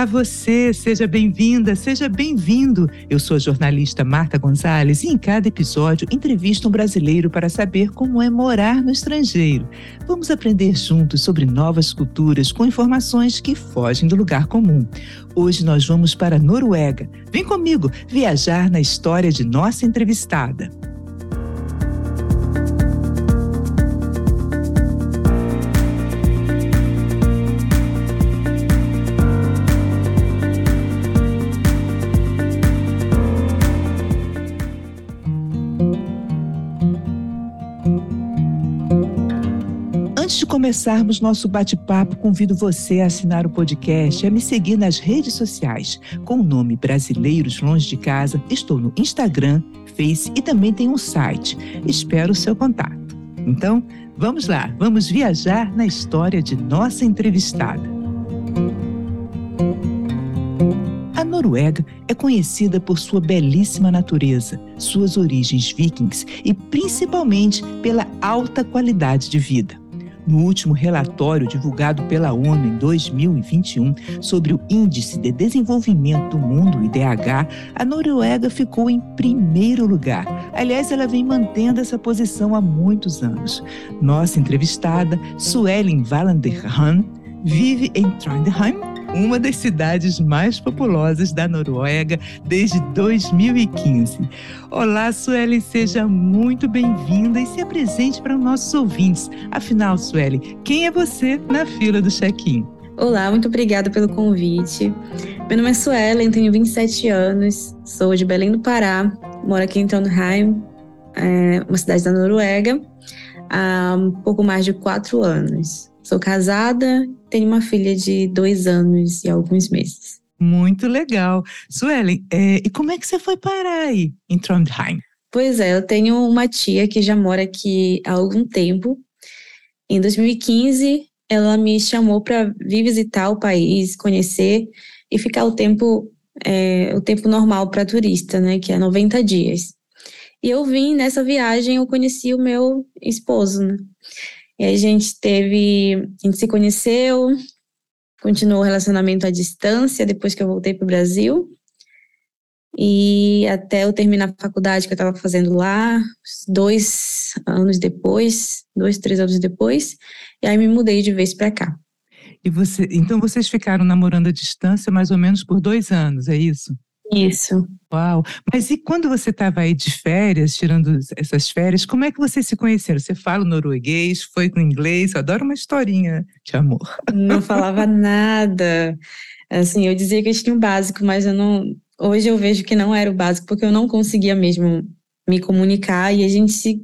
Olá, você, seja bem-vinda, seja bem-vindo. Eu sou a jornalista Marta Gonzalez e em cada episódio entrevisto um brasileiro para saber como é morar no estrangeiro. Vamos aprender juntos sobre novas culturas com informações que fogem do lugar comum. Hoje nós vamos para a Noruega. Vem comigo viajar na história de nossa entrevistada. Começarmos nosso bate-papo, convido você a assinar o podcast e a me seguir nas redes sociais. Com o nome Brasileiros Longe de Casa, estou no Instagram, Face e também tem um site. Espero o seu contato. Então, vamos lá, vamos viajar na história de nossa entrevistada. A Noruega é conhecida por sua belíssima natureza, suas origens vikings e principalmente pela alta qualidade de vida. No último relatório divulgado pela ONU em 2021 sobre o Índice de Desenvolvimento do Mundo, IDH, a Noruega ficou em primeiro lugar. Aliás, ela vem mantendo essa posição há muitos anos. Nossa entrevistada, Suelen Wallenderhan, vive em Trondheim, uma das cidades mais populosas da Noruega desde 2015. Olá, Sueli, seja muito bem-vinda e se apresente para os nossos ouvintes. Afinal, Sueli, quem é você na fila do check-in? Olá, muito obrigada pelo convite. Meu nome é Suelen, tenho 27 anos, sou de Belém do Pará, moro aqui em Trondheim, é uma cidade da Noruega, há um pouco mais de quatro anos. Sou casada, tenho uma filha de dois anos e alguns meses. Muito legal. Suelen, é, e como é que você foi parar aí em Trondheim? Pois é, eu tenho uma tia que já mora aqui há algum tempo. Em 2015, ela me chamou para vir visitar o país, conhecer e ficar o tempo é, o tempo normal para turista, né, que é 90 dias. E eu vim nessa viagem, eu conheci o meu esposo, né? E a gente teve, a gente se conheceu, continuou o relacionamento à distância depois que eu voltei para o Brasil. E até eu terminar a faculdade que eu estava fazendo lá, dois anos depois, dois, três anos depois, e aí me mudei de vez para cá. E você, então vocês ficaram namorando à distância mais ou menos por dois anos, é isso? Isso. Uau! Mas e quando você estava aí de férias, tirando essas férias, como é que vocês se conheceram? Você fala norueguês, foi com inglês? Eu adoro uma historinha de amor. Não falava nada. Assim, eu dizia que eu tinha um básico, mas eu não. Hoje eu vejo que não era o básico, porque eu não conseguia mesmo me comunicar e a gente se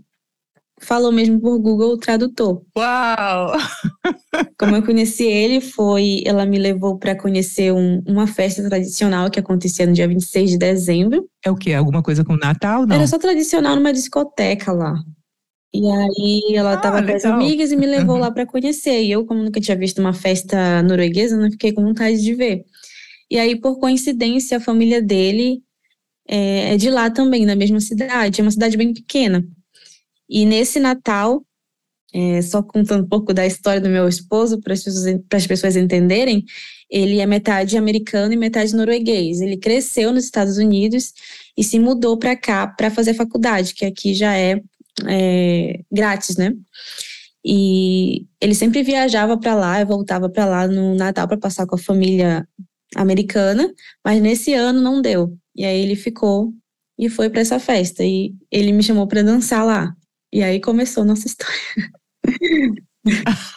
falou mesmo por Google Tradutor. Uau! Como eu conheci ele, foi. Ela me levou para conhecer um, uma festa tradicional que acontecia no dia 26 de dezembro. É o quê? Alguma coisa com Natal? Não? Era só tradicional numa discoteca lá. E aí ela estava ah, com as amigas e me levou uhum. lá para conhecer. E eu, como nunca tinha visto uma festa norueguesa, não fiquei com vontade de ver. E aí, por coincidência, a família dele é, é de lá também, na mesma cidade. É uma cidade bem pequena. E nesse Natal, é, só contando um pouco da história do meu esposo, para as pessoas, as pessoas entenderem, ele é metade americano e metade norueguês. Ele cresceu nos Estados Unidos e se mudou para cá para fazer faculdade, que aqui já é, é grátis, né? E ele sempre viajava para lá e voltava para lá no Natal para passar com a família americana, mas nesse ano não deu. E aí ele ficou e foi para essa festa e ele me chamou para dançar lá. E aí começou nossa história.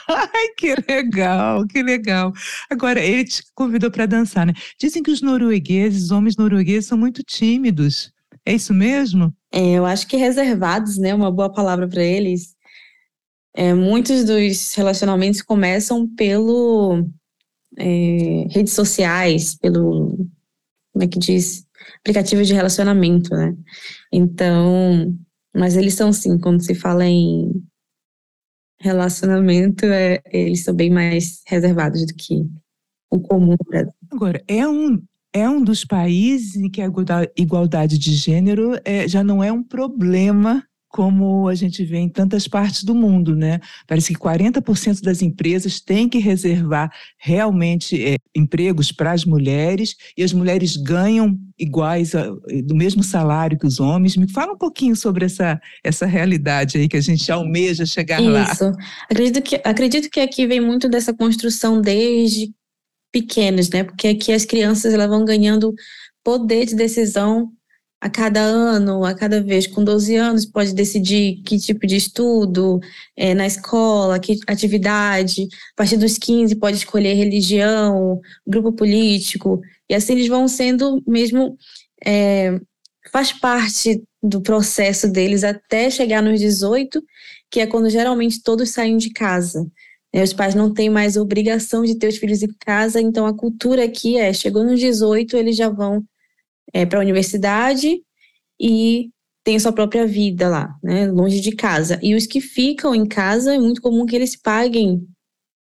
Ai, que legal, que legal. Agora, ele te convidou para dançar, né? Dizem que os noruegueses, os homens noruegueses, são muito tímidos. É isso mesmo? É, eu acho que reservados, né? Uma boa palavra para eles. É, muitos dos relacionamentos começam pelo é, redes sociais, pelo como é que diz, aplicativo de relacionamento, né? Então, mas eles são sim, quando se fala em relacionamento, é, eles são bem mais reservados do que o comum Brasil. Agora, é um, é um dos países em que a igualdade de gênero é, já não é um problema como a gente vê em tantas partes do mundo, né? Parece que 40% das empresas têm que reservar realmente é, empregos para as mulheres e as mulheres ganham iguais a, do mesmo salário que os homens. Me fala um pouquinho sobre essa, essa realidade aí que a gente almeja chegar Isso. lá. Isso. Acredito que, acredito que aqui vem muito dessa construção desde pequenos, né? Porque aqui as crianças elas vão ganhando poder de decisão a cada ano, a cada vez. Com 12 anos, pode decidir que tipo de estudo é, na escola, que atividade. A partir dos 15, pode escolher religião, grupo político. E assim eles vão sendo mesmo. É, faz parte do processo deles até chegar nos 18, que é quando geralmente todos saem de casa. Né? Os pais não têm mais obrigação de ter os filhos em casa, então a cultura aqui é: chegou nos 18, eles já vão é, para a universidade e tem sua própria vida lá, né, longe de casa. E os que ficam em casa, é muito comum que eles paguem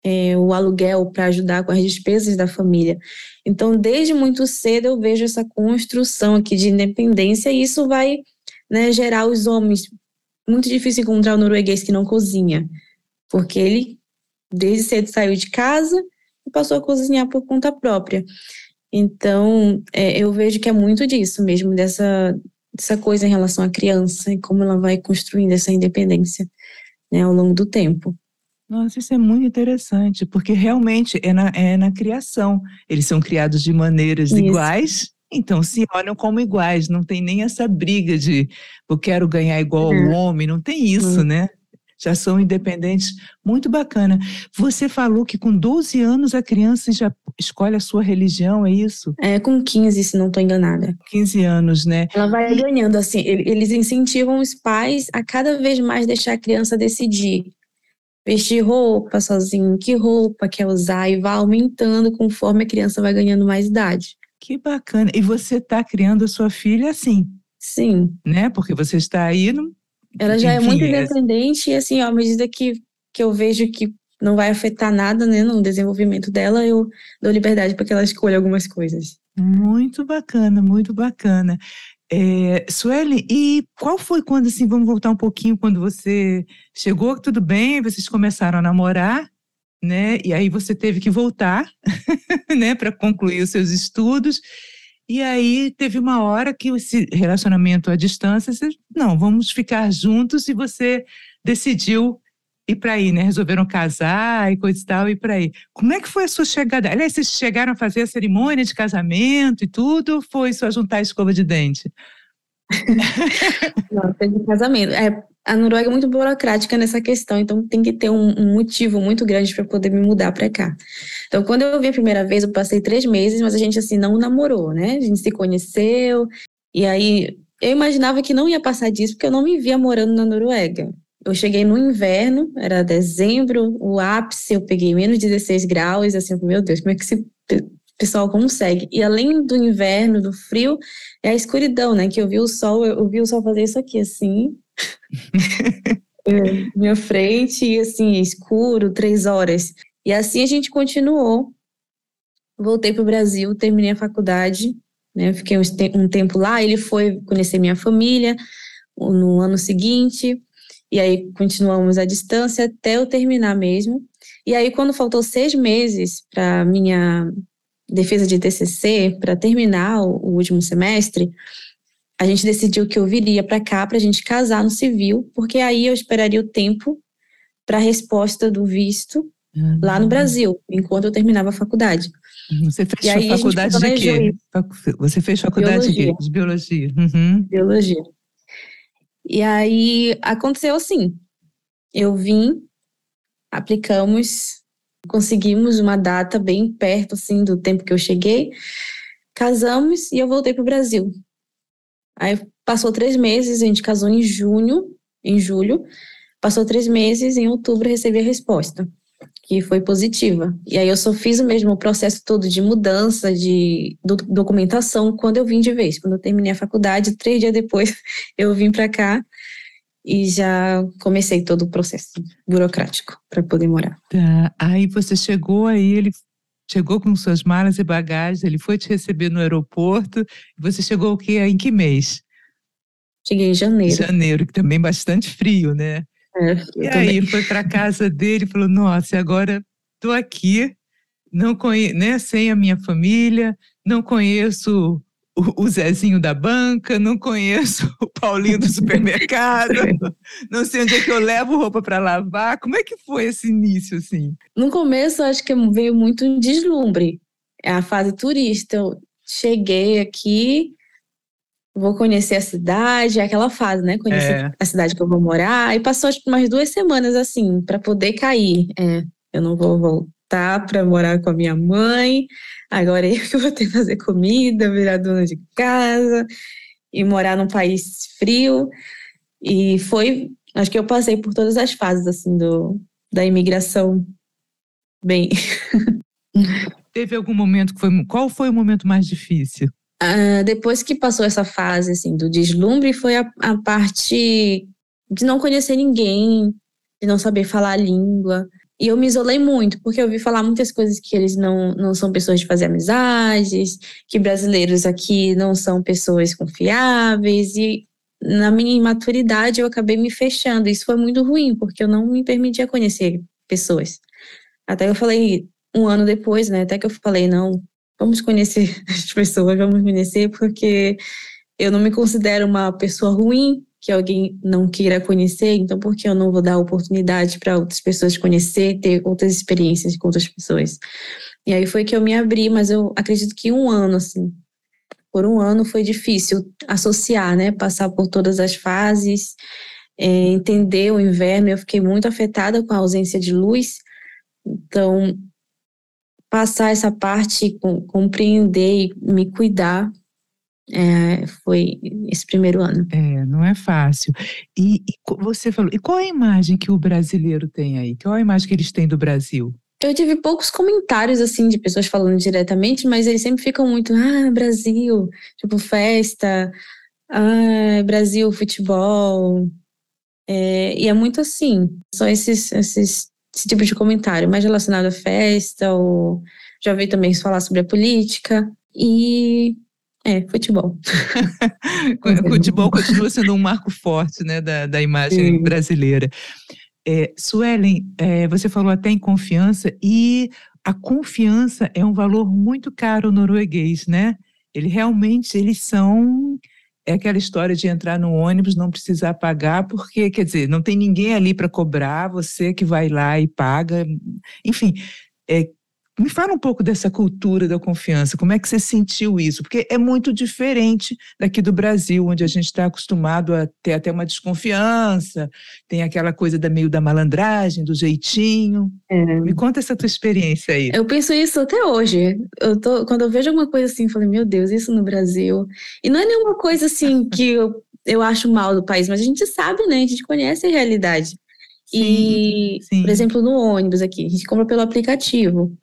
é, o aluguel para ajudar com as despesas da família. Então, desde muito cedo, eu vejo essa construção aqui de independência e isso vai né, gerar os homens. Muito difícil encontrar o norueguês que não cozinha, porque ele, desde cedo, saiu de casa e passou a cozinhar por conta própria. Então, é, eu vejo que é muito disso mesmo, dessa, dessa coisa em relação à criança e como ela vai construindo essa independência né, ao longo do tempo. Nossa, isso é muito interessante, porque realmente é na, é na criação. Eles são criados de maneiras isso. iguais, então se olham como iguais, não tem nem essa briga de eu quero ganhar igual ao homem, não tem isso, uhum. né? Já são independentes. Muito bacana. Você falou que com 12 anos a criança já escolhe a sua religião, é isso? É, com 15, se não estou enganada. 15 anos, né? Ela vai ganhando, assim, eles incentivam os pais a cada vez mais deixar a criança decidir. Vestir roupa sozinho, que roupa quer usar, e vai aumentando conforme a criança vai ganhando mais idade. Que bacana. E você está criando a sua filha assim? Sim. Né? Porque você está aí no, ela já é Enfim, é muito independente e assim, ó, à medida que, que eu vejo que não vai afetar nada, né, no desenvolvimento dela, eu dou liberdade para que ela escolha algumas coisas. Muito bacana, muito bacana. É, Sueli, e qual foi quando, assim, vamos voltar um pouquinho, quando você chegou, tudo bem, vocês começaram a namorar, né, e aí você teve que voltar, né, para concluir os seus estudos, e aí teve uma hora que esse relacionamento à distância, você, não, vamos ficar juntos e você decidiu ir para aí, né? Resolveram casar e coisa e tal, e para aí. Como é que foi a sua chegada? Aliás, vocês chegaram a fazer a cerimônia de casamento e tudo, ou foi só juntar a escova de dente? Não, teve casamento. É, a Noruega é muito burocrática nessa questão, então tem que ter um, um motivo muito grande para poder me mudar para cá. Então, quando eu vim a primeira vez, eu passei três meses, mas a gente assim não namorou, né? A gente se conheceu e aí eu imaginava que não ia passar disso porque eu não me via morando na Noruega. Eu cheguei no inverno, era dezembro, o ápice, eu peguei menos 16 graus, assim, meu Deus, como é que esse pessoal consegue? E além do inverno, do frio, é a escuridão, né? Que eu vi o sol, eu vi o sol fazer isso aqui, assim, minha frente, e assim, escuro, três horas. E assim a gente continuou. Voltei para o Brasil, terminei a faculdade, né? Fiquei um tempo lá. Ele foi conhecer minha família no ano seguinte, e aí continuamos à distância até eu terminar mesmo. E aí, quando faltou seis meses para minha defesa de TCC, para terminar o, o último semestre, a gente decidiu que eu viria para cá para a gente casar no civil, porque aí eu esperaria o tempo para a resposta do visto uhum. lá no Brasil, enquanto eu terminava a faculdade. Uhum. Você fez a faculdade de quê? Isso. Você fez faculdade biologia. de quê? De biologia. Uhum. Biologia. E aí aconteceu assim. Eu vim, aplicamos, conseguimos uma data bem perto assim do tempo que eu cheguei, casamos e eu voltei para o Brasil. Aí passou três meses, a gente casou em junho, em julho. Passou três meses, em outubro recebi a resposta, que foi positiva. E aí eu só fiz o mesmo processo todo de mudança, de do, documentação, quando eu vim de vez. Quando eu terminei a faculdade, três dias depois eu vim para cá e já comecei todo o processo burocrático para poder morar. Tá. Aí você chegou aí, ele chegou com suas malas e bagagens, ele foi te receber no aeroporto. Você chegou o quê? Em que mês? Cheguei em janeiro. Janeiro, que também bastante frio, né? É, e aí foi para casa dele e falou: Nossa, agora tô aqui, não conhe né, sem a minha família, não conheço o, Zezinho da banca, não conheço o Paulinho do supermercado, não sei onde é que eu levo roupa para lavar. Como é que foi esse início assim? No começo, acho que veio muito um deslumbre. É a fase turista. Eu cheguei aqui, vou conhecer a cidade, é aquela fase, né? Conhecer é. a cidade que eu vou morar. E passou acho, umas duas semanas assim, para poder cair. É, eu não vou voltar para morar com a minha mãe. Agora eu que vou ter que fazer comida, virar dona de casa e morar num país frio. E foi, acho que eu passei por todas as fases assim do da imigração bem. Teve algum momento que foi. Qual foi o momento mais difícil? Uh, depois que passou essa fase assim do deslumbre, foi a, a parte de não conhecer ninguém, de não saber falar a língua. E eu me isolei muito, porque eu ouvi falar muitas coisas que eles não, não são pessoas de fazer amizades, que brasileiros aqui não são pessoas confiáveis. E na minha imaturidade eu acabei me fechando. Isso foi muito ruim, porque eu não me permitia conhecer pessoas. Até eu falei, um ano depois, né? Até que eu falei, não, vamos conhecer as pessoas, vamos conhecer, porque eu não me considero uma pessoa ruim que alguém não queira conhecer, então por que eu não vou dar oportunidade para outras pessoas conhecer, ter outras experiências com outras pessoas? E aí foi que eu me abri, mas eu acredito que um ano, assim, por um ano foi difícil associar, né? Passar por todas as fases, é, entender o inverno. Eu fiquei muito afetada com a ausência de luz, então passar essa parte, compreender e me cuidar, é, foi esse primeiro ano. É, não é fácil. E, e, você falou, e qual é a imagem que o brasileiro tem aí? Qual é a imagem que eles têm do Brasil? Eu tive poucos comentários, assim, de pessoas falando diretamente, mas eles sempre ficam muito, ah, Brasil, tipo, festa, ah, Brasil, futebol. É, e é muito assim, só esses, esses esse tipo de comentário, mais relacionado à festa, ou já vi também falar sobre a política. E é, futebol. futebol continua sendo um marco forte né, da, da imagem Sim. brasileira. É, Suelen, é, você falou até em confiança, e a confiança é um valor muito caro norueguês, né? Ele realmente, eles são é aquela história de entrar no ônibus, não precisar pagar, porque, quer dizer, não tem ninguém ali para cobrar, você que vai lá e paga. Enfim, é, me fala um pouco dessa cultura da confiança, como é que você sentiu isso? Porque é muito diferente daqui do Brasil, onde a gente está acostumado a ter até uma desconfiança, tem aquela coisa da meio da malandragem, do jeitinho. É. Me conta essa tua experiência aí. Eu penso isso até hoje. Eu tô, quando eu vejo alguma coisa assim, eu falo, meu Deus, isso no Brasil. E não é nenhuma coisa assim que eu, eu acho mal do país, mas a gente sabe, né? A gente conhece a realidade. Sim, e, sim. por exemplo, no ônibus aqui, a gente compra pelo aplicativo.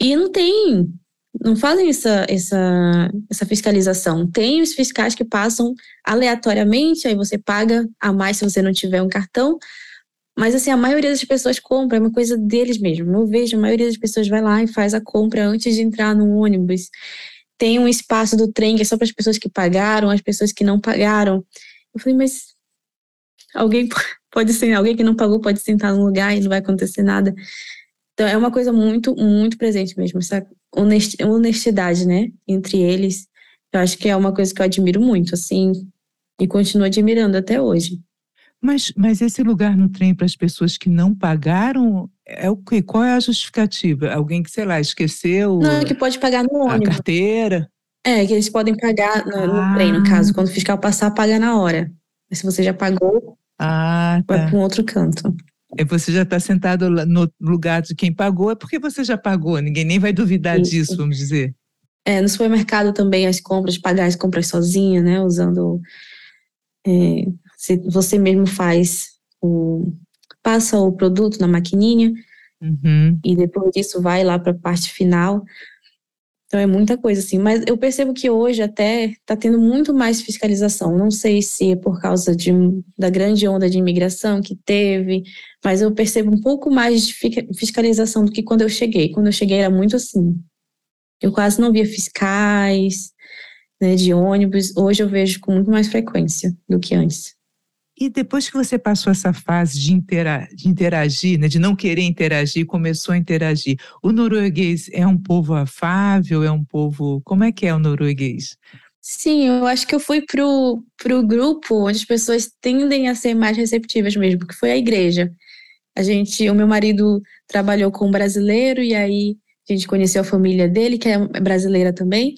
E não tem, não fazem essa, essa, essa fiscalização. Tem os fiscais que passam aleatoriamente, aí você paga a mais se você não tiver um cartão. Mas assim, a maioria das pessoas compra, é uma coisa deles mesmo. Eu vejo, a maioria das pessoas vai lá e faz a compra antes de entrar no ônibus. Tem um espaço do trem que é só para as pessoas que pagaram, as pessoas que não pagaram. Eu falei, mas alguém pode ser, alguém que não pagou pode sentar no lugar e não vai acontecer nada. Então é uma coisa muito, muito presente mesmo, essa honestidade, né, entre eles. Eu acho que é uma coisa que eu admiro muito, assim, e continuo admirando até hoje. Mas, mas esse lugar no trem para as pessoas que não pagaram é o quê? Qual é a justificativa? Alguém que, sei lá, esqueceu. Não, é que pode pagar no ônibus. A carteira. É, que eles podem pagar no, ah. no trem, no caso. Quando o fiscal passar, paga na hora. Mas se você já pagou, ah, tá. vai para um outro canto. É, você já está sentado no lugar de quem pagou, é porque você já pagou, ninguém nem vai duvidar Isso. disso, vamos dizer. É, no supermercado também as compras, pagar as compras sozinha, né? Usando. É, você mesmo faz o. passa o produto na maquininha uhum. e depois disso vai lá para a parte final. Então é muita coisa assim, mas eu percebo que hoje até está tendo muito mais fiscalização. Não sei se é por causa de, da grande onda de imigração que teve, mas eu percebo um pouco mais de fiscalização do que quando eu cheguei. Quando eu cheguei era muito assim. Eu quase não via fiscais, né, de ônibus, hoje eu vejo com muito mais frequência do que antes. E depois que você passou essa fase de, intera de interagir, né, de não querer interagir, começou a interagir, o norueguês é um povo afável, é um povo. Como é que é o norueguês? Sim, eu acho que eu fui pro, pro grupo onde as pessoas tendem a ser mais receptivas mesmo, que foi a igreja. A gente, o meu marido trabalhou com um brasileiro e aí a gente conheceu a família dele, que é brasileira também,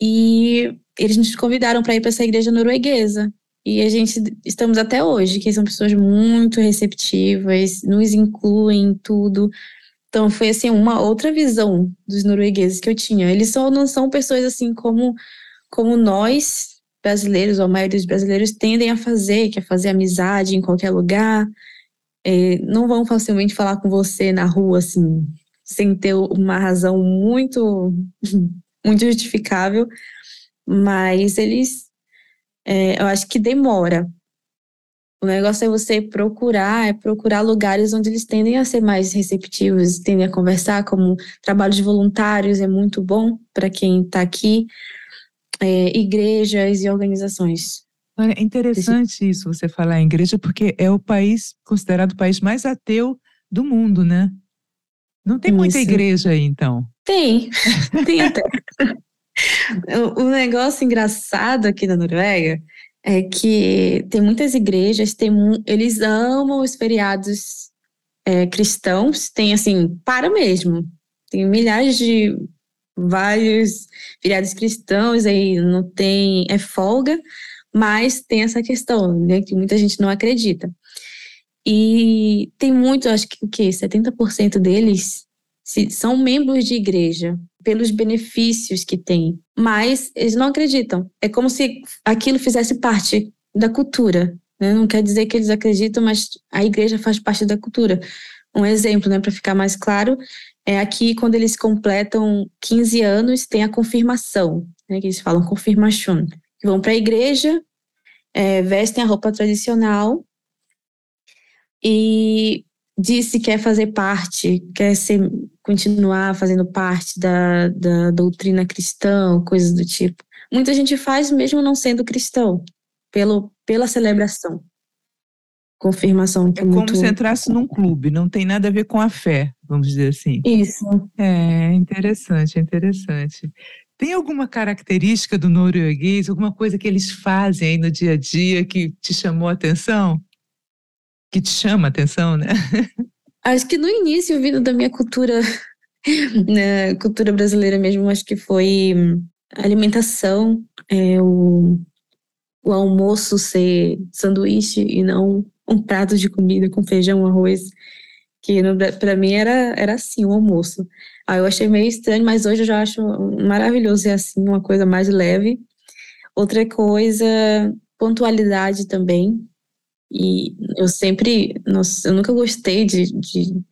e eles nos convidaram para ir para essa igreja norueguesa. E a gente estamos até hoje, que são pessoas muito receptivas, nos incluem em tudo. Então foi assim uma outra visão dos noruegueses que eu tinha. Eles só não são pessoas assim como como nós brasileiros, ou a maioria dos brasileiros tendem a fazer, que é fazer amizade em qualquer lugar. É, não vão facilmente falar com você na rua assim, sem ter uma razão muito muito justificável, mas eles é, eu acho que demora. O negócio é você procurar, é procurar lugares onde eles tendem a ser mais receptivos, tendem a conversar, como trabalho de voluntários é muito bom para quem está aqui, é, igrejas e organizações. É interessante isso você falar em igreja, porque é o país considerado o país mais ateu do mundo, né? Não tem muita isso. igreja aí, então? Tem, tem até. O, negócio engraçado aqui na Noruega é que tem muitas igrejas, tem, eles amam os feriados é, cristãos, tem assim, para mesmo. Tem milhares de vários feriados cristãos, aí não tem, é folga, mas tem essa questão, né, que muita gente não acredita. E tem muito, acho que o quê? 70% deles são membros de igreja pelos benefícios que tem, mas eles não acreditam. É como se aquilo fizesse parte da cultura. Né? Não quer dizer que eles acreditam, mas a igreja faz parte da cultura. Um exemplo, né, para ficar mais claro, é aqui quando eles completam 15 anos, tem a confirmação, né, que eles falam confirmation, vão para a igreja, é, vestem a roupa tradicional e diz se quer fazer parte, quer ser, continuar fazendo parte da, da doutrina cristã, coisas do tipo. Muita gente faz mesmo não sendo cristão, pelo, pela celebração. Confirmação. Que é, é muito... como se entrasse num clube, não tem nada a ver com a fé, vamos dizer assim. Isso. É interessante, é interessante. Tem alguma característica do norueguês, alguma coisa que eles fazem aí no dia a dia que te chamou a atenção? Que te chama a atenção, né? Acho que no início, vindo da minha cultura, né, cultura brasileira mesmo, acho que foi alimentação, é, o, o almoço ser sanduíche e não um prato de comida com feijão, arroz, que para mim era, era assim o almoço. Aí eu achei meio estranho, mas hoje eu já acho maravilhoso ser assim, uma coisa mais leve. Outra coisa, pontualidade também. E eu sempre, nossa, eu nunca gostei de, de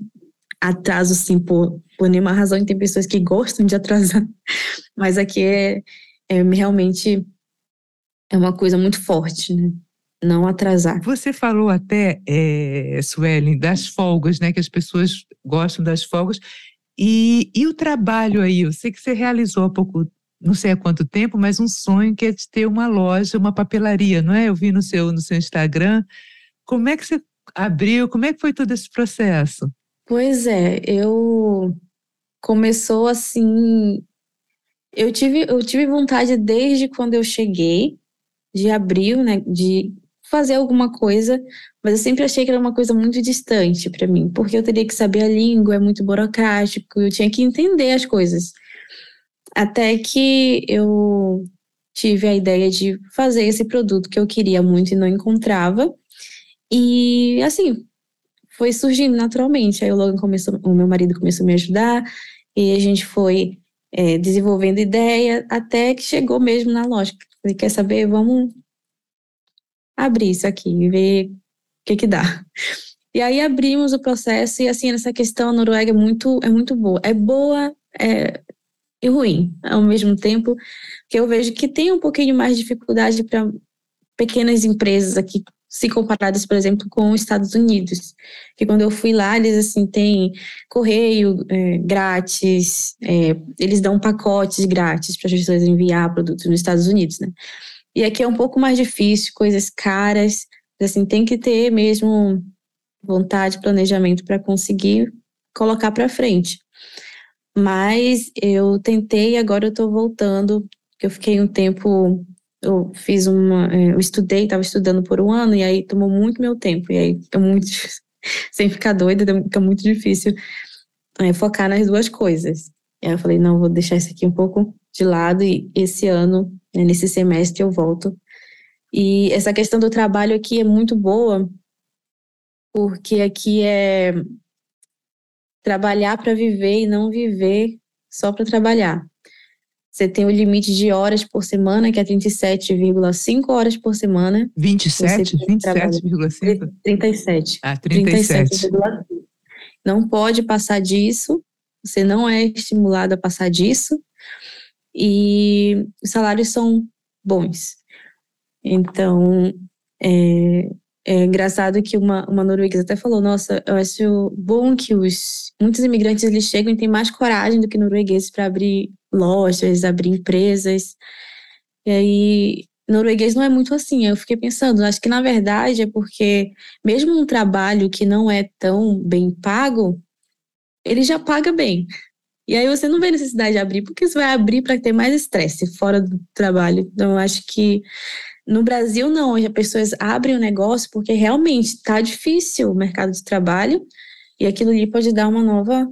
atraso, assim, por, por nenhuma razão. E tem pessoas que gostam de atrasar, mas aqui é, é realmente é uma coisa muito forte, né? Não atrasar. Você falou até, é, Suelen, das folgas, né? Que as pessoas gostam das folgas. E, e o trabalho aí? Eu sei que você realizou há pouco, não sei há quanto tempo, mas um sonho que é de ter uma loja, uma papelaria, não é? Eu vi no seu, no seu Instagram. Como é que você abriu? Como é que foi todo esse processo? Pois é, eu começou assim. Eu tive, eu tive vontade desde quando eu cheguei de abrir, né, de fazer alguma coisa, mas eu sempre achei que era uma coisa muito distante para mim, porque eu teria que saber a língua, é muito burocrático, eu tinha que entender as coisas. Até que eu tive a ideia de fazer esse produto que eu queria muito e não encontrava. E assim, foi surgindo naturalmente. Aí o Logan começou, o meu marido começou a me ajudar, e a gente foi é, desenvolvendo ideia até que chegou mesmo na lógica. Ele quer saber, vamos abrir isso aqui e ver o que que dá. E aí abrimos o processo e assim, essa questão a Noruega é muito, é muito boa. É boa é, e ruim ao mesmo tempo, que eu vejo que tem um pouquinho mais de dificuldade para pequenas empresas aqui se comparadas, por exemplo, com os Estados Unidos. Que quando eu fui lá, eles assim têm correio é, grátis, é, eles dão pacotes grátis para as pessoas enviar produtos nos Estados Unidos, né? E aqui é um pouco mais difícil, coisas caras, assim tem que ter mesmo vontade, planejamento para conseguir colocar para frente. Mas eu tentei, agora eu estou voltando, eu fiquei um tempo eu fiz uma, é, eu estudei, estava estudando por um ano e aí tomou muito meu tempo e aí fica muito sem ficar doida, fica muito difícil é, focar nas duas coisas. E aí eu falei, não, vou deixar isso aqui um pouco de lado e esse ano, né, nesse semestre eu volto. E essa questão do trabalho aqui é muito boa, porque aqui é trabalhar para viver e não viver só para trabalhar. Você tem o limite de horas por semana, que é 37,5 horas por semana. 27? 27,5? 37. Ah, 37. 37, não pode passar disso, você não é estimulado a passar disso, e os salários são bons. Então, é, é engraçado que uma, uma norueguesa até falou, nossa, eu acho bom que os muitos imigrantes eles chegam e têm mais coragem do que noruegueses para abrir lojas, abrir empresas. E aí, norueguês não é muito assim. Eu fiquei pensando, acho que na verdade é porque, mesmo um trabalho que não é tão bem pago, ele já paga bem. E aí você não vê necessidade de abrir, porque você vai abrir para ter mais estresse fora do trabalho. Então, eu acho que no Brasil, não. As pessoas abrem o negócio porque realmente está difícil o mercado de trabalho e aquilo ali pode dar uma nova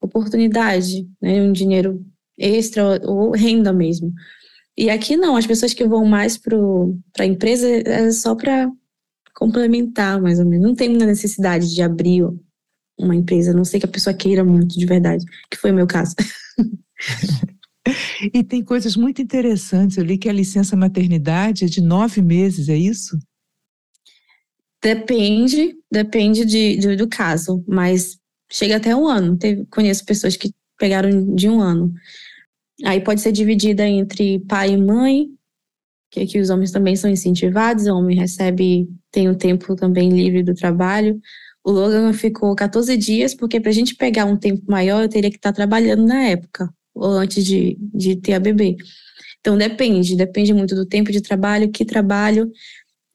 oportunidade, né? um dinheiro extra ou renda mesmo. E aqui não, as pessoas que vão mais para a empresa é só para complementar, mais ou menos. Não tem muita necessidade de abrir uma empresa, a não sei que a pessoa queira muito de verdade, que foi o meu caso. e tem coisas muito interessantes. Eu li que a licença maternidade é de nove meses, é isso? Depende, depende de, de do caso, mas chega até um ano. Teve, conheço pessoas que pegaram de um ano. Aí pode ser dividida entre pai e mãe, que aqui os homens também são incentivados, o homem recebe, tem o tempo também livre do trabalho. O Logan ficou 14 dias, porque para a gente pegar um tempo maior, eu teria que estar trabalhando na época, ou antes de, de ter a bebê. Então depende, depende muito do tempo de trabalho, que trabalho,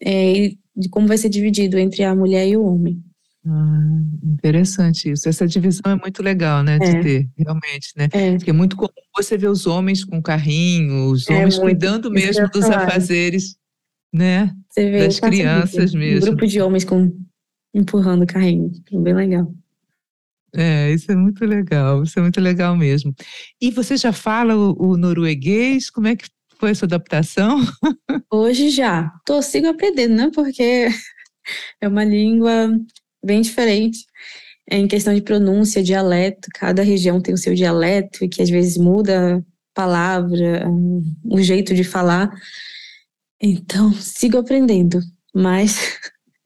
é, e de como vai ser dividido entre a mulher e o homem. Ah, interessante isso. Essa divisão é muito legal, né, de é. ter, realmente, né? É. Porque é muito comum você ver os homens com carrinho, os é homens cuidando mesmo dos afazeres, né? Você vê das crianças mesmo. Um grupo de homens com empurrando carrinho, bem legal. É, isso é muito legal, isso é muito legal mesmo. E você já fala o, o norueguês? Como é que foi essa adaptação? Hoje já. Tô sigo aprendendo, né? Porque é uma língua bem diferente em questão de pronúncia, dialeto. Cada região tem o seu dialeto e que às vezes muda a palavra, o jeito de falar. Então, sigo aprendendo, mas.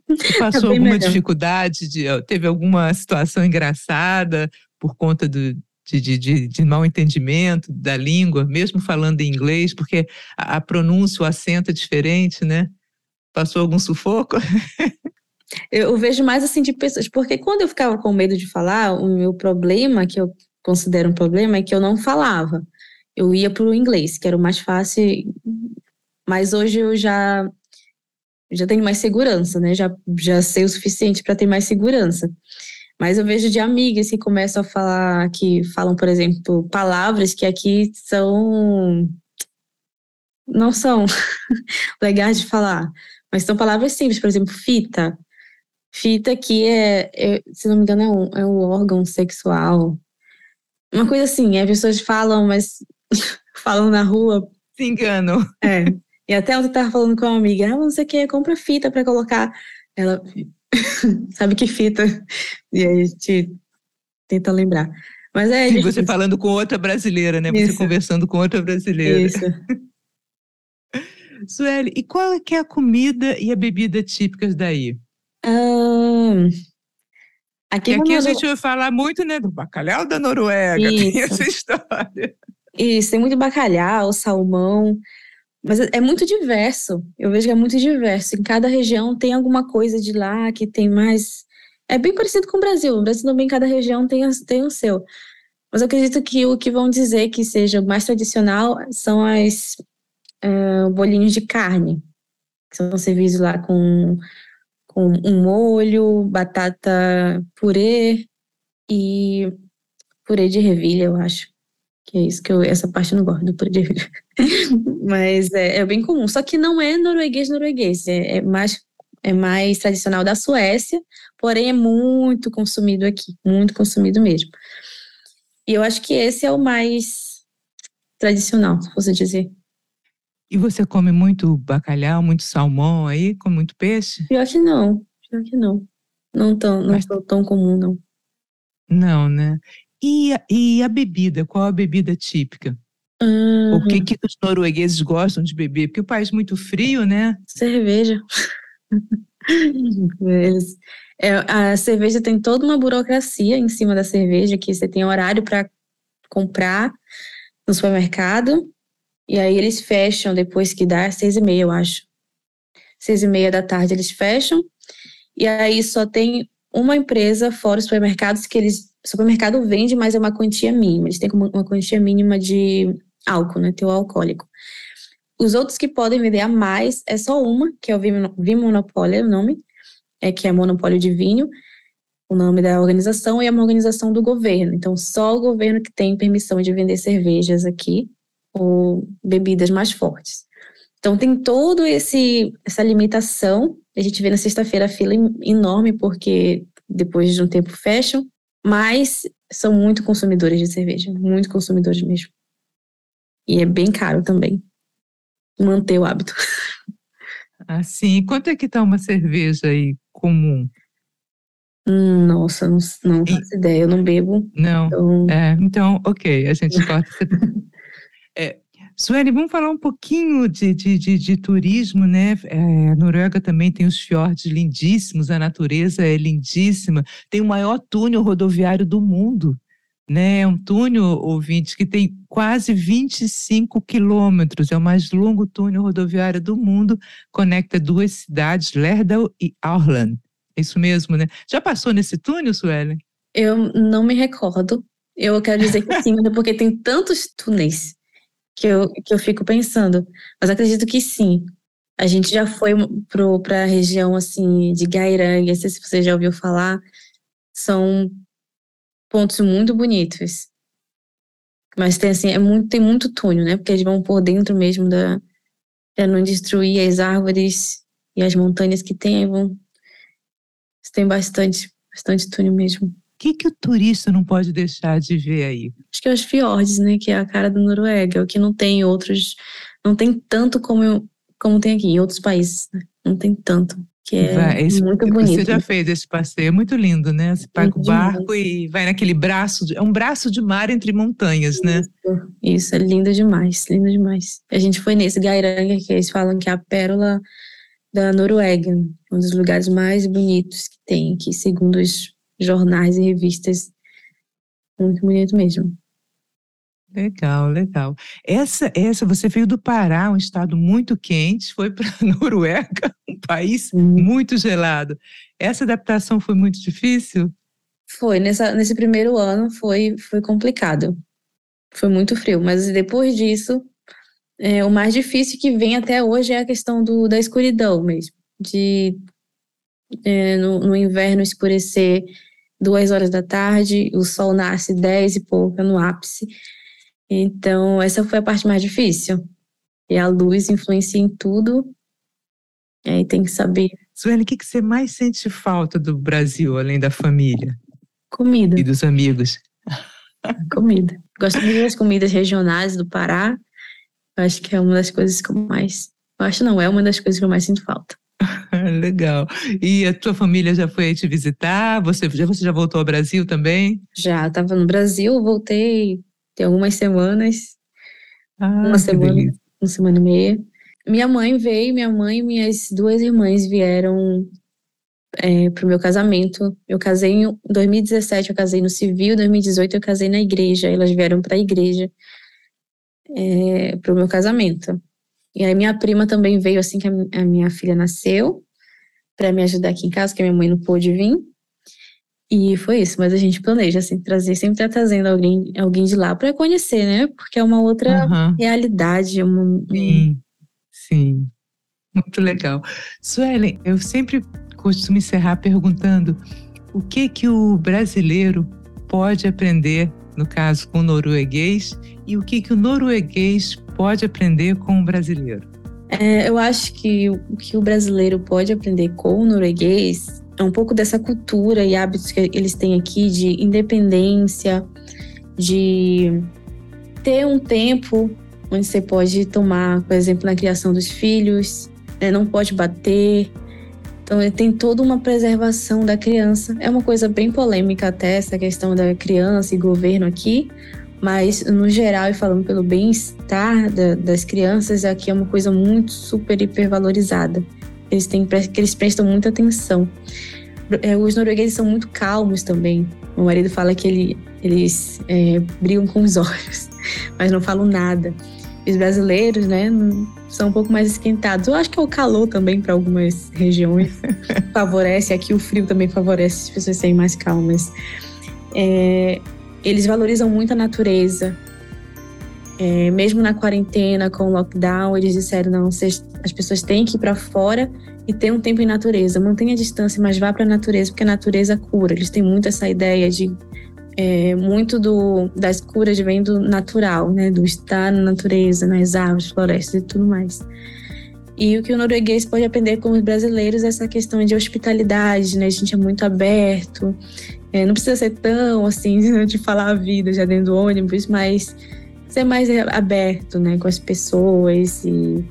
passou é alguma melhor. dificuldade? De, teve alguma situação engraçada por conta do, de, de, de, de, mal entendimento da língua, mesmo falando em inglês, porque a, a pronúncia, o acento é diferente, né? Passou algum sufoco? Eu vejo mais assim de pessoas, porque quando eu ficava com medo de falar, o meu problema, que eu considero um problema, é que eu não falava. Eu ia para o inglês, que era o mais fácil, mas hoje eu já já tenho mais segurança, né? Já, já sei o suficiente para ter mais segurança. Mas eu vejo de amigas que começam a falar, que falam, por exemplo, palavras que aqui são. não são legais de falar. Mas são palavras simples, por exemplo, fita. Fita que é, é, se não me engano, é um, é um órgão sexual. Uma coisa assim, as pessoas falam, mas falam na rua. Se enganam. É. E até ontem eu tava falando com uma amiga, ah, não sei o que, compra fita para colocar. Ela sabe que fita. E aí a gente tenta lembrar. Mas é. E você falando com outra brasileira, né? Isso. Você conversando com outra brasileira. Isso. Sueli, e qual é que é a comida e a bebida típicas daí? Aqui, aqui a gente vai falar muito né, do bacalhau da Noruega, Isso. tem essa história. Isso, tem muito bacalhau, salmão. Mas é, é muito diverso. Eu vejo que é muito diverso. Em cada região tem alguma coisa de lá que tem mais. É bem parecido com o Brasil. O Brasil também, cada região tem, tem o seu. Mas eu acredito que o que vão dizer que seja mais tradicional são as uh, bolinhos de carne, que são servidos lá com, com um molho, batata purê e purê de ervilha, eu acho. Que é isso que eu, essa parte eu não gosto do purê de ervilha. Mas é, é, bem comum. Só que não é norueguês-norueguês, é, é mais é mais tradicional da Suécia, porém é muito consumido aqui, muito consumido mesmo. E eu acho que esse é o mais tradicional, se fosse dizer. E você come muito bacalhau, muito salmão aí, com muito peixe? Pior que não, pior que não. Não tão, não Mas... tão comum, não. Não, né? E a, e a bebida, qual a bebida típica? Uhum. O que, que os noruegueses gostam de beber? Porque o país é muito frio, né? Cerveja. Eles, é, a cerveja tem toda uma burocracia em cima da cerveja, que você tem horário para comprar no supermercado, e aí eles fecham depois que dá seis e meia, eu acho. Seis e meia da tarde eles fecham, e aí só tem uma empresa fora os supermercados que eles. O supermercado vende, mas é uma quantia mínima. Eles têm uma quantia mínima de álcool, né? Teu alcoólico. Os outros que podem vender a mais é só uma, que é o Vimonopólio, o nome, é, que é monopólio de vinho, o nome da organização, e é uma organização do governo. Então, só o governo que tem permissão de vender cervejas aqui, ou bebidas mais fortes. Então, tem todo esse essa limitação. A gente vê na sexta-feira a fila enorme, porque depois de um tempo fecham, mas são muito consumidores de cerveja, muito consumidores mesmo. E é bem caro também manter o hábito. Assim, quanto é que tá uma cerveja aí comum? Hum, nossa, não, não faço ideia, eu não bebo. Não, então, é, então ok, a gente corta. é, Sueli, vamos falar um pouquinho de, de, de, de turismo, né? É, a Noruega também tem os fiordes lindíssimos, a natureza é lindíssima, tem o maior túnel rodoviário do mundo né? É um túnel, ouvinte, que tem quase 25 quilômetros, é o mais longo túnel rodoviário do mundo, conecta duas cidades, Lerdal e Aurland. É isso mesmo, né? Já passou nesse túnel, Suelen? Eu não me recordo. Eu quero dizer que sim, porque tem tantos túneis que eu, que eu fico pensando. Mas acredito que sim. A gente já foi para a região assim de Gairang, não sei se você já ouviu falar. São pontos muito bonitos. Mas tem assim, é muito, tem muito túnel, né? Porque eles vão por dentro mesmo da para não destruir as árvores e as montanhas que tem, vão tem bastante, bastante túnel mesmo. O que, que o turista não pode deixar de ver aí? Acho que é os fiordes, né? Que é a cara da Noruega, o que não tem outros, não tem tanto como, como tem aqui em outros países, né? Não tem tanto que é vai, esse, muito bonito. Você já fez esse passeio, é muito lindo, né? Você paga o barco e vai naquele braço, é um braço de mar entre montanhas, né? isso, né? Isso, é lindo demais, lindo demais. A gente foi nesse Gairanga, que eles falam que é a pérola da Noruega, um dos lugares mais bonitos que tem aqui, segundo os jornais e revistas. Muito bonito mesmo. Legal, legal. Essa, essa, você veio do Pará, um estado muito quente, foi para a Noruega, um país muito gelado. Essa adaptação foi muito difícil? Foi, nessa, nesse primeiro ano foi, foi complicado. Foi muito frio, mas depois disso, é, o mais difícil que vem até hoje é a questão do, da escuridão mesmo. De é, no, no inverno escurecer duas horas da tarde, o sol nasce dez e pouca no ápice. Então, essa foi a parte mais difícil. E a luz influencia em tudo. E aí tem que saber. Sueli, o que, que você mais sente falta do Brasil, além da família? Comida. E dos amigos? Comida. Gosto muito das comidas regionais do Pará. Acho que é uma das coisas que eu mais. Eu acho não, é uma das coisas que eu mais sinto falta. Legal. E a tua família já foi te visitar? Você já, você já voltou ao Brasil também? Já, estava no Brasil, voltei tem algumas semanas. Ah, uma semana, delícia. uma semana e meia. Minha mãe veio, minha mãe e minhas duas irmãs vieram é, para o meu casamento. Eu casei em 2017, eu casei no civil, em 2018 eu casei na igreja. Elas vieram para a igreja é, para o meu casamento. E aí minha prima também veio assim que a minha filha nasceu, para me ajudar aqui em casa, que a minha mãe não pôde vir. E foi isso, mas a gente planeja assim, trazer, sempre tá trazendo alguém, alguém de lá para conhecer, né? Porque é uma outra uhum. realidade. Uma, sim, sim. Muito legal. Suelen, eu sempre costumo encerrar perguntando o que que o brasileiro pode aprender, no caso com o norueguês, e o que que o norueguês pode aprender com o brasileiro? É, eu acho que o que o brasileiro pode aprender com o norueguês é um pouco dessa cultura e hábitos que eles têm aqui de independência, de ter um tempo onde você pode tomar, por exemplo, na criação dos filhos, né, não pode bater. Então, ele tem toda uma preservação da criança. É uma coisa bem polêmica até essa questão da criança e governo aqui, mas no geral e falando pelo bem-estar da, das crianças, aqui é uma coisa muito super hipervalorizada. Eles têm que eles prestam muita atenção. É, os noruegueses são muito calmos também. Meu marido fala que ele, eles é, brigam com os olhos, mas não falam nada. Os brasileiros, né, são um pouco mais esquentados. Eu acho que é o calor também para algumas regiões favorece. Aqui o frio também favorece as pessoas serem mais calmas. É, eles valorizam muito a natureza. É, mesmo na quarentena, com o lockdown, eles disseram: não, vocês, as pessoas têm que ir para fora e ter um tempo em natureza. Mantenha a distância, mas vá para a natureza, porque a natureza cura. Eles têm muito essa ideia de. É, muito do, das curas vem do natural, né? do estar na natureza, nas árvores, florestas e tudo mais. E o que o norueguês pode aprender com os brasileiros é essa questão de hospitalidade, né? A gente é muito aberto, é, não precisa ser tão assim de falar a vida já dentro do ônibus, mas ser mais aberto, né, com as pessoas e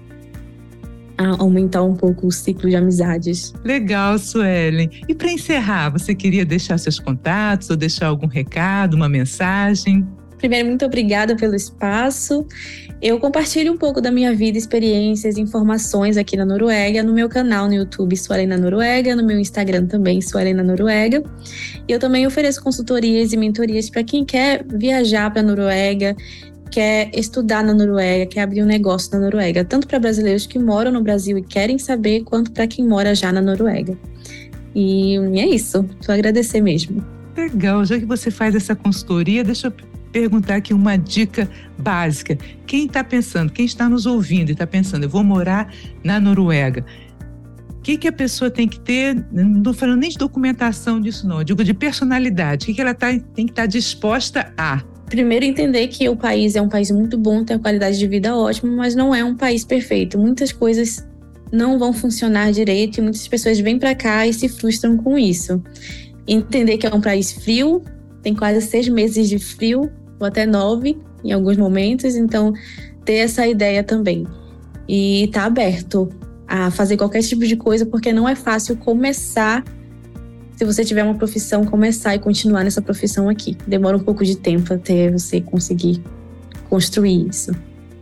aumentar um pouco o ciclo de amizades. Legal, Suelen. E para encerrar, você queria deixar seus contatos ou deixar algum recado, uma mensagem? Primeiro, muito obrigada pelo espaço. Eu compartilho um pouco da minha vida, experiências, informações aqui na Noruega, no meu canal no YouTube Suelen na Noruega, no meu Instagram também Suelen na Noruega. E eu também ofereço consultorias e mentorias para quem quer viajar para a Noruega, quer estudar na Noruega, quer abrir um negócio na Noruega, tanto para brasileiros que moram no Brasil e querem saber, quanto para quem mora já na Noruega. E é isso, só agradecer mesmo. Legal, já que você faz essa consultoria, deixa eu perguntar aqui uma dica básica. Quem está pensando, quem está nos ouvindo e está pensando, eu vou morar na Noruega. O que, que a pessoa tem que ter? Não estou falando nem de documentação disso, não. Eu digo de personalidade. O que, que ela tá, tem que estar tá disposta a? Primeiro, entender que o país é um país muito bom, tem uma qualidade de vida ótima, mas não é um país perfeito. Muitas coisas não vão funcionar direito e muitas pessoas vêm para cá e se frustram com isso. Entender que é um país frio, tem quase seis meses de frio, ou até nove em alguns momentos, então ter essa ideia também. E estar tá aberto a fazer qualquer tipo de coisa, porque não é fácil começar, se você tiver uma profissão, começar e continuar nessa profissão aqui. Demora um pouco de tempo até você conseguir construir isso.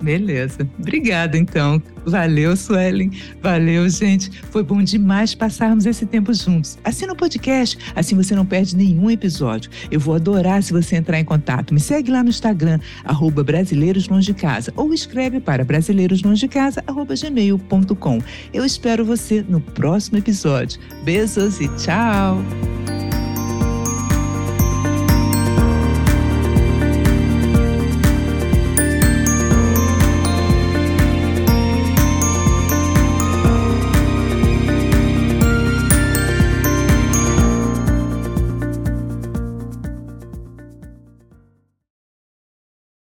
Beleza. Obrigada, então. Valeu, Suelen. Valeu, gente. Foi bom demais passarmos esse tempo juntos. Assina o podcast, assim você não perde nenhum episódio. Eu vou adorar se você entrar em contato. Me segue lá no Instagram, arroba Brasileiros Longe de Casa, ou escreve para brasileiroslongedecasa.gmail.com. Eu espero você no próximo episódio. Beijos e tchau!